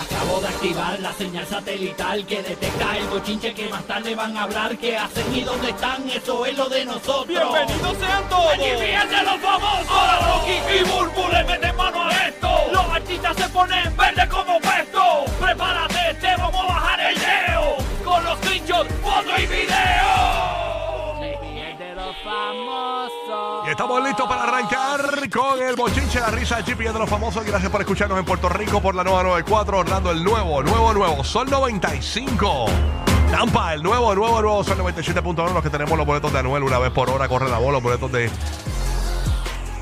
Acabo de activar la señal satelital que detecta el bochinche que más tarde van a hablar. ¿Qué hacen y dónde están? Eso es lo de nosotros. ¡Bienvenidos sean todos! ¡Aquí fíjense los famosos! Ahora Rocky y Burbu le meten mano a esto. Los artistas se ponen verde como puesto. Prepárate, te vamos a bajar el leo. Con los screenshots, foto y video. de los famosos. Estamos listos para arrancar con el bochinche, la risa, Chip y de los famosos. Gracias por escucharnos en Puerto Rico por la nueva 94, Orlando, el nuevo, nuevo, nuevo, Sol 95. Tampa, el nuevo, nuevo, nuevo Sol 97.1. Los que tenemos los boletos de Anuel una vez por hora, corre la bola, los boletos de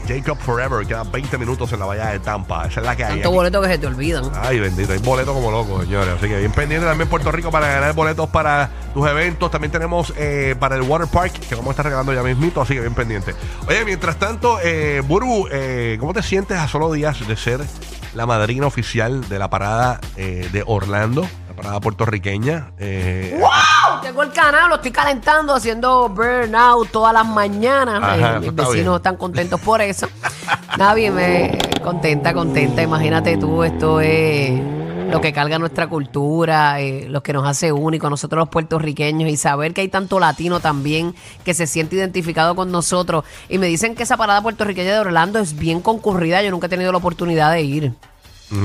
Jacob Forever. Quedan 20 minutos en la bahía de Tampa. Esa es la que hay. Tantos boletos que se te olvidan. Ay, bendito, hay boletos como locos, señores. Así que bien pendiente también Puerto Rico para ganar boletos para tus eventos. También tenemos eh, para el Water Park, que vamos a estar regalando ya mismito, así que bien pendiente. Oye, mientras tanto, eh, Burbu, eh, ¿cómo te sientes a solo días de ser la madrina oficial de la parada eh, de Orlando? La parada puertorriqueña. Eh, Tengo el canal, lo estoy calentando, haciendo burnout todas las mañanas. Ajá, Eh, eso mis está vecinos bien. están contentos por eso. Nada bien, me contenta, contenta. Imagínate tú, esto es lo que carga nuestra cultura, eh, lo que nos hace únicos, nosotros los puertorriqueños, y saber que hay tanto latino también que se siente identificado con nosotros. Y me dicen que esa parada puertorriqueña de Orlando es bien concurrida, yo nunca he tenido la oportunidad de ir.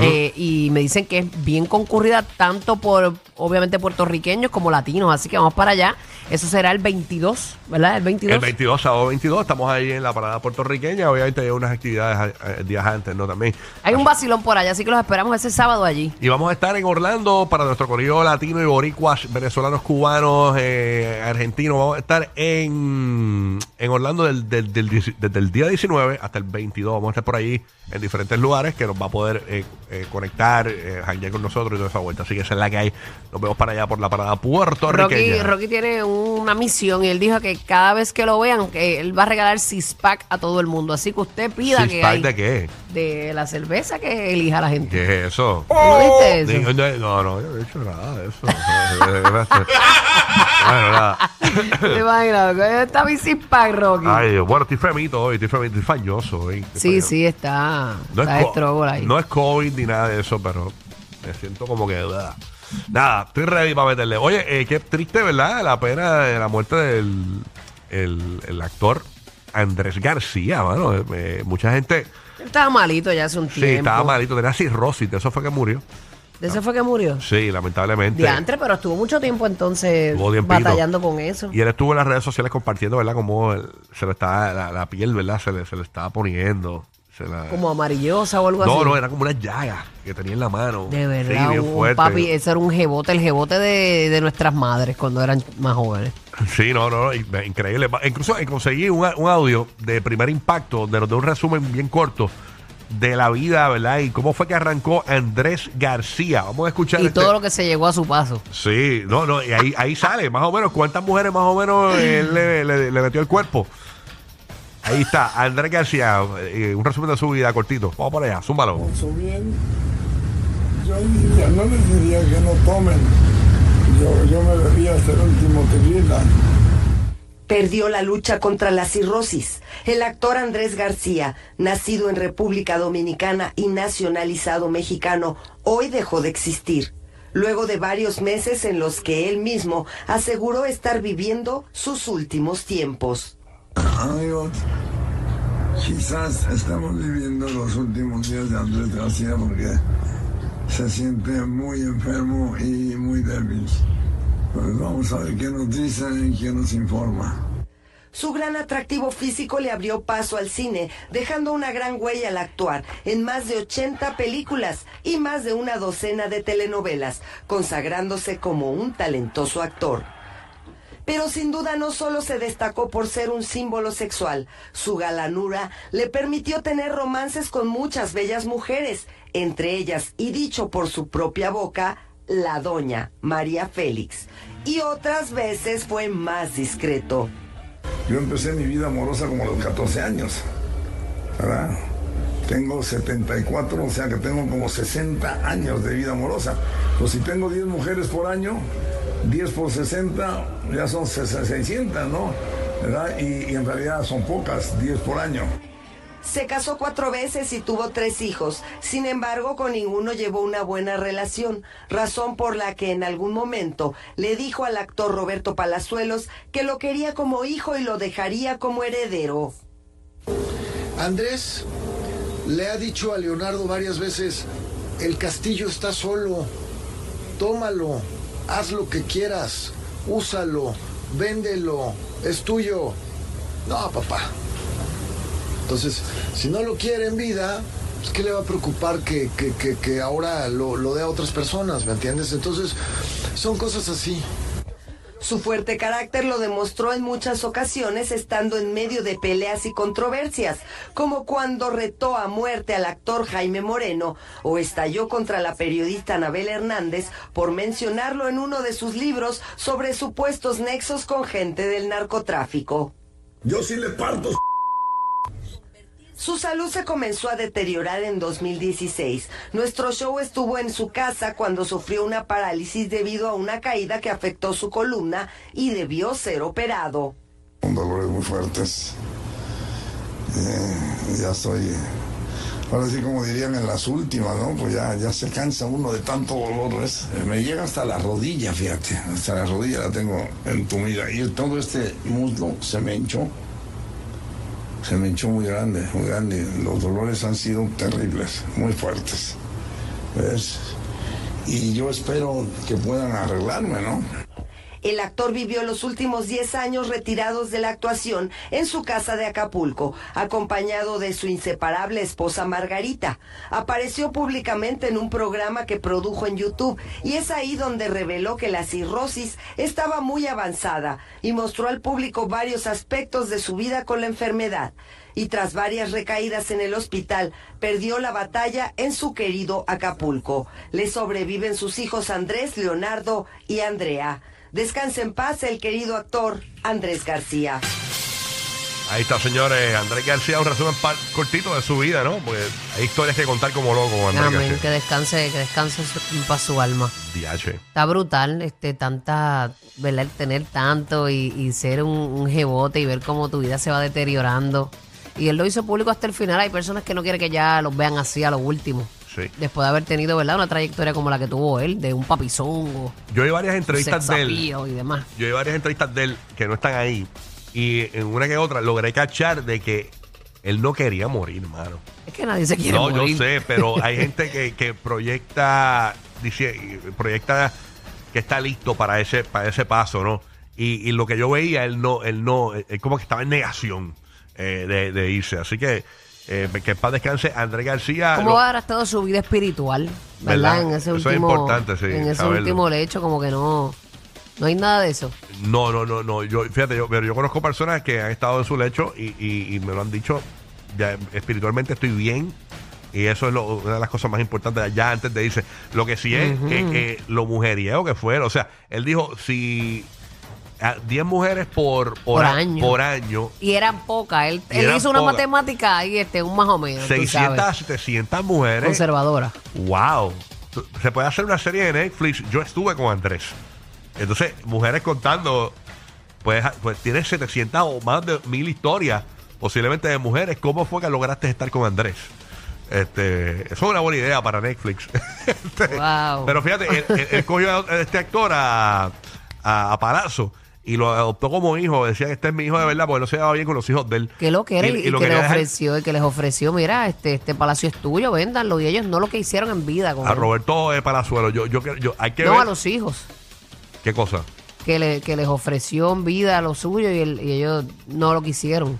Eh, y me dicen que es bien concurrida tanto por, obviamente, puertorriqueños como latinos. Así que vamos para allá. Eso será el 22, ¿verdad? El 22. el 22, sábado 22, estamos ahí en la parada puertorriqueña. Obviamente hay unas actividades eh, días antes, ¿no? También. Hay un vacilón por allá, así que los esperamos ese sábado allí. Y vamos a estar en Orlando para nuestro corrido latino y boricuas, venezolanos, cubanos, eh, argentinos. Vamos a estar en, en Orlando del, del- desde el día 19 hasta el 22. Vamos a estar por ahí en diferentes lugares que nos va a poder eh, eh, conectar, eh, con nosotros y toda esa vuelta. Así que esa es la que hay. Nos vemos para allá por la parada Rocky, puertorriqueña. Rocky tiene una misión y él dijo que cada vez que lo vean, que él va a regalar six-pack a todo el mundo. Así que usted pida que ¿Six-pack hay de qué? de la cerveza que elija la gente. ¿Qué es eso? ¿Tú no viste eso? Digo, No, no, yo no he dicho nada de eso. bueno, nada. ¿Te imaginas? Está mi six-pack, Rocky. Ay, bueno, estoy femito hoy, estoy femito, estoy fañoso hoy. Estoy sí, fañoso. sí, está. No está es, ahí. no es COVID ni nada de eso, pero me siento como que. ah. Nada, estoy ready para meterle. Oye, eh, qué triste, ¿verdad? La pena de la muerte del el, el actor Andrés García, mano. Eh, eh, mucha gente. Estaba malito ya hace un Sí, tiempo. estaba malito, tenía cirrosis, de eso fue que murió. ¿De ese fue que murió? Sí, lamentablemente. Diantre, pero estuvo mucho tiempo entonces batallando con eso. Y él estuvo en las redes sociales compartiendo, ¿verdad? Como él- se le estaba, la, la piel, ¿verdad? Se le, se le estaba poniendo. Se la- Como amarillosa o algo así. no, no, era como una llaga que tenía en la mano. De Sí, verdad, bien un fuerte. papi, ese era un jebote, el jebote de, de nuestras madres cuando eran más jóvenes. Sí, no, no, in- increíble. Incluso eh, conseguí un, un audio de primer impacto donde nos da un resumen bien corto de la vida, ¿verdad? Y cómo fue que arrancó Andrés García. Vamos a escuchar. Y este- todo lo que se llegó a su paso. Sí, no, no, y ahí, ahí sale, más o menos, cuántas mujeres más o menos él le, le- le metió el cuerpo. Ahí está, Andrés García, eh, un resumen de su vida cortito. Vamos por allá, zúmbalo. Bien. Yo diría, no les diría que no tomen. Yo, yo me bebía hasta el último tequila. perdió la lucha contra la cirrosis. El actor Andrés García, nacido en República Dominicana y nacionalizado mexicano, hoy dejó de existir. Luego de varios meses en los que él mismo aseguró estar viviendo sus últimos tiempos. Amigos, quizás estamos viviendo los últimos días de Andrés García porque se siente muy enfermo y muy débil. Pues vamos a ver qué nos dicen y quién nos informa. Su gran atractivo físico le abrió paso al cine, dejando una gran huella al actuar en más de 80 películas y más de una docena de telenovelas, consagrándose como un talentoso actor. Pero sin duda no solo se destacó por ser un símbolo sexual, su galanura le permitió tener romances con muchas bellas mujeres, entre ellas, y dicho por su propia boca, la doña María Félix. Y otras veces fue más discreto. Yo empecé mi vida amorosa como a los 14 años, ¿verdad? Tengo 74, o sea que tengo como 60 años de vida amorosa. Pues si tengo 10 mujeres por año, 10 por 60, ya son 600, ¿no? ¿Verdad? Y, y en realidad son pocas, 10 por año. Se casó cuatro veces y tuvo tres hijos. Sin embargo, con ninguno llevó una buena relación, razón por la que en algún momento le dijo al actor Roberto Palazuelos que lo quería como hijo y lo dejaría como heredero. Andrés le ha dicho a Leonardo varias veces, el castillo está solo, tómalo, haz lo que quieras, úsalo, véndelo, es tuyo. No, papá. Entonces, si no lo quiere en vida, pues, ¿qué le va a preocupar que, que- que- que ahora lo, lo dé a otras personas? ¿Me entiendes? Entonces, son cosas así. Su fuerte carácter lo demostró en muchas ocasiones estando en medio de peleas y controversias, como cuando retó a muerte al actor Jaime Moreno o estalló contra la periodista Anabel Hernández por mencionarlo en uno de sus libros sobre supuestos nexos con gente del narcotráfico. Yo sí le parto. Su salud se comenzó a deteriorar en 2016. Nuestro show estuvo en su casa cuando sufrió una parálisis debido a una caída que afectó su columna y debió ser operado. Con dolores muy fuertes. Eh, ya estoy. Ahora sí, como dirían en las últimas, ¿no? Pues ya, ya se cansa uno de tanto dolor, ¿ves? Eh, Me llega hasta la rodilla, fíjate. Hasta la rodilla la tengo entumida. Y todo este muslo se me hinchó. Se me hinchó muy grande, muy grande. Los dolores han sido terribles, muy fuertes. ¿Ves? Y yo espero que puedan arreglarme, ¿no? El actor vivió los últimos 10 años retirados de la actuación en su casa de Acapulco, acompañado de su inseparable esposa Margarita. Apareció públicamente en un programa que produjo en YouTube y es ahí donde reveló que la cirrosis estaba muy avanzada y mostró al público varios aspectos de su vida con la enfermedad. Y tras varias recaídas en el hospital, perdió la batalla en su querido Acapulco. Le sobreviven sus hijos Andrés, Leonardo y Andrea. Descanse en paz el querido actor Andrés García. Ahí está, señores. Andrés García, un resumen par- cortito de su vida, ¿no? Porque hay historias que contar como loco con Andrés Amén, que descanse, que descanse paz su alma. DH. Está brutal, este, tanta, ¿verdad? Tener tanto y, y ser un, un jebote y ver cómo tu vida se va deteriorando. Y él lo hizo público hasta el final. Hay personas que no quieren que ya los vean así a lo último. Sí. Después de haber tenido, ¿verdad? Una trayectoria como la que tuvo él, de un papizongo, Yo vi varias entrevistas de él. y demás. Yo vi varias entrevistas de él que no están ahí. Y en una que otra logré cachar de que él no quería morir, hermano. Es que nadie se quiere No, morir. yo sé, pero hay gente que, que proyecta, dice, proyecta que está listo para ese, para ese paso, ¿no? Y, y lo que yo veía, él no, él no, él como que estaba en negación eh, de, de irse. Así que eh, que en paz descanse Andrés García. ¿Cómo lo- haber estado su vida espiritual? ¿Verdad? ¿Verdad? En ese Eso es último, importante, sí, en ese saberlo. último lecho, como que no, no hay nada de eso. No, no, no, no. Yo, fíjate, yo, pero yo conozco personas que han estado en su lecho y, y- y me lo han dicho. Ya, espiritualmente estoy bien. Y eso es lo- una de las cosas más importantes ya antes de irse. Lo que sí es que, que lo mujeriego que fuera. O sea, él dijo, si a 10 mujeres por, por, Por a- año. por año, Y eran pocas. Él, Y él eran hizo una pocas. matemática ahí, este, un más o menos. tú 600, sabes, 700 mujeres. Conservadora. Wow. Se puede hacer una serie de Netflix. Yo estuve con Andrés. Entonces, mujeres contando, pues, pues tienes 700 o más de mil historias, posiblemente de mujeres. ¿Cómo fue que lograste estar con Andrés? Este, eso es una buena idea para Netflix. Este, Wow. Pero fíjate, él, él- él cogió a este actor a, a, a Palazzo y lo adoptó como hijo. Decía que este es mi hijo de verdad, porque no se llevaba bien con los hijos de él. Que lo que era y, y lo que le quería dejar ofreció, y que les ofreció, mira, este, este palacio es tuyo, véndanlo. Y ellos no lo que hicieron en vida con A él. Roberto eh, Palazuelo. Yo, yo, yo, hay que No ver. a los hijos. ¿Qué cosa? Que, le, que les ofreció en vida lo suyo y, el- y ellos no lo quisieron.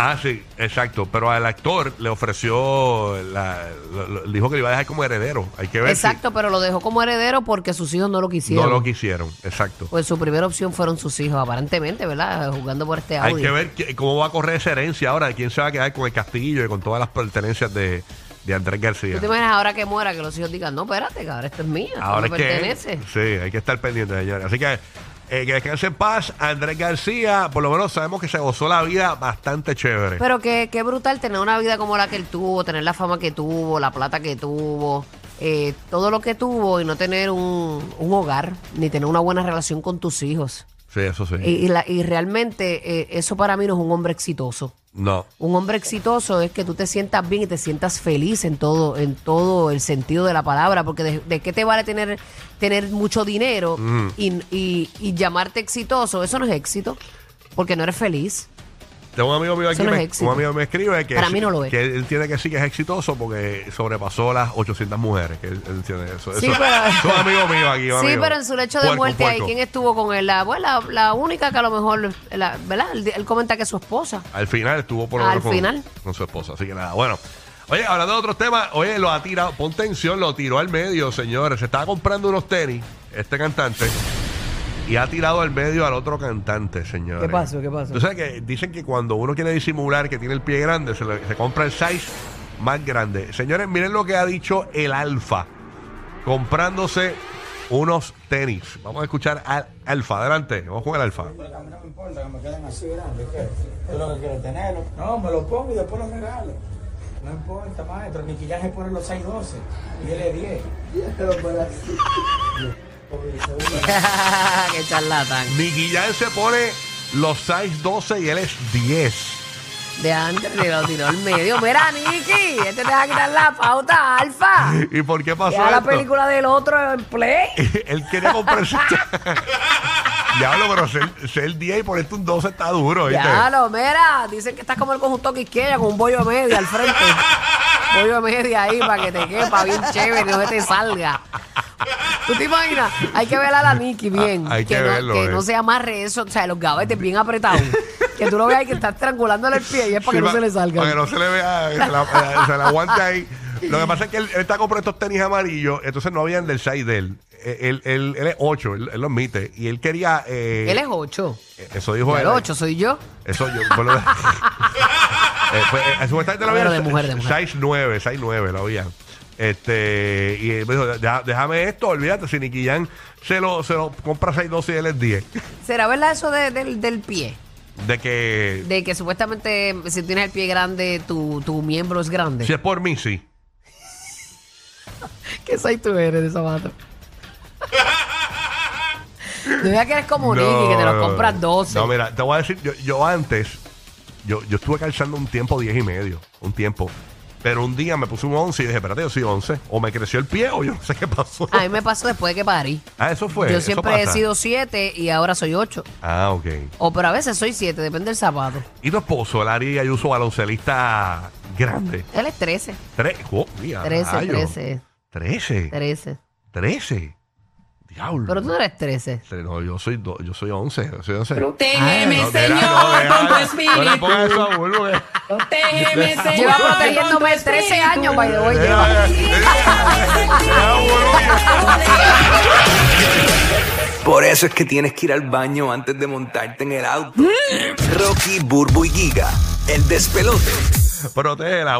Ah, sí, exacto. Pero al actor le ofreció, la, lo- lo- dijo que le iba a dejar como heredero. Hay que ver Exacto, pero lo dejó como heredero porque sus hijos no lo si quisieron. no lo quisieron. Exacto. Pues su primera opción fueron sus hijos, aparentemente, ¿verdad? Jugando por este audio. Hay que ver qué- cómo va a correr esa herencia ahora, de quién se va a quedar con el castillo y con todas las pertenencias de, de Andrés García. ¿Tú te imaginas ahora que muera que los hijos digan, no, espérate, que ahora esto es mío, esto Ahora me es que. pertenece? Sí, hay que estar pendiente, señores. Así que. Eh, que descanse en paz, Andrés García. Por lo menos sabemos que se gozó la vida bastante chévere. Pero qué, qué brutal tener una vida como la que él tuvo, tener la fama que tuvo, la plata que tuvo, eh, todo lo que tuvo y no tener un, un hogar, ni tener una buena relación con tus hijos. Sí, eso sí. Y, y la- y realmente eh, eso para mí no es un hombre exitoso. no. Un hombre exitoso es que tú te sientas bien y te sientas feliz en todo, en todo el sentido de la palabra, porque de, de qué te vale tener, tener mucho dinero y, y- y llamarte exitoso, eso no es éxito, porque no eres feliz. Tengo un amigo mío aquí, no me, un amigo me escribe que, Para mí no lo es. que él tiene que sí que es exitoso porque sobrepasó las 800 mujeres. Que él, él tiene eso. Sí, eso, pero- es amigo mío aquí. Sí, amigo. pero en su lecho de Puerco, muerte, ahí, puerco. ¿quién estuvo con él? La, bueno, la, la única que a lo mejor, la- ¿verdad? Él, él comenta que es su esposa. Al final estuvo por lo menos con su esposa. Así que nada, bueno. Oye, hablando de otros temas, oye, lo ha tirado, pon tensión, lo tiró al medio, señores. Se estaba comprando unos tenis, este cantante, y ha tirado al medio al otro cantante, señores. ¿Qué pasó? ¿Qué pasó? Tú sabes que dicen que cuando uno quiere disimular que tiene el pie grande, se, le- se compra el size más grande. Señores, miren lo que ha dicho el Alfa, comprándose unos tenis. Vamos a escuchar al Alfa. Adelante, vamos con el Alfa. A mí no me importa que me queden así grandes. ¿qué? Tú lo que quieres tenerlo. No, me lo pongo y después lo regalo. No importa, maestro. Ya se pone los 612 y él es 10. Qué charlatán. Nicky Jam se pone los size 12 y él es 10. De antes le lo tiró al medio. Mira, Nicky, este te va a quitar la pauta, Alfa. ¿Y por qué pasó Ya la esto? película del otro en play. Él quería comprarse. Diablo, pero ser, ser 10 y ponerte un 12 está duro, ¿viste? Ya lo, mira, dicen que estás como el conjunto Quisqueya con un bollo de media al frente. bollo de media ahí para que te quepa bien chévere, no se te salga. ¿Tú te imaginas? Hay que ver a la Nicky bien. Ah, hay que no, verlo, que eh. no se amarre eso, o sea, los gavetes bien apretados. que tú lo veas y que estás estrangulándole el pie y es para Sí, que no pa- se le salga. Para que no se le vea, que se la, eh, se la aguante ahí. Lo que pasa es que él, él está comprando estos tenis amarillos, entonces no habían del 6 de él. Eh, Él, él, él es 8, él, lo admite. Y él quería. eh, Él es 8. Eso dijo El él. 8 soy yo. Eso yo. de- Eh, pues, eh, supuestamente lo Pero habían de mujer, de mujer. 6'9, 6'9 lo habían. Este, y él me dijo, "Deja- déjame esto, olvídate, si Nicky Jam se lo, se lo compra 6'12 y él es 10. ¿Será verdad eso de- del, del pie? De que De que supuestamente si tienes el pie grande, tu, tu miembro es grande. si es por mí, sí. ¿Qué soy tú eres de zapato? No digas que eres como Nicky, que te los compras 12. No, mira, te voy a decir, yo, yo antes, yo, yo estuve calzando un tiempo 10 y medio, un tiempo. Pero un día me puse un 11 y dije, espérate, yo soy 11. O me creció el pie o yo no sé qué pasó. A mí me pasó después de que parí. Ah, eso fue. Yo eso siempre he sido 7 y ahora soy 8. Ah, ok. O pero a veces soy 7, depende del zapato. ¿Y tu esposo, el Ari Ayuso, baloncelista grande? Él es 13. Tres, oh, mira, 13, rayo. 13. 13. 13. 13. Diablo. Pero tú no eres 13. No, yo soy, do- yo soy 11. Yo soy 11. Protégeme, No, deja, Señor, no, deja, con tu No le espíritu. pongas eso a Bulbo, que- Protégeme, Señor. Lleva protegiéndome 13 espíritu. años, by the way. Lleva. Por eso es que tienes que ir al baño antes de montarte en el auto. Rocky, Burbu y Giga, el despelote. Protégela.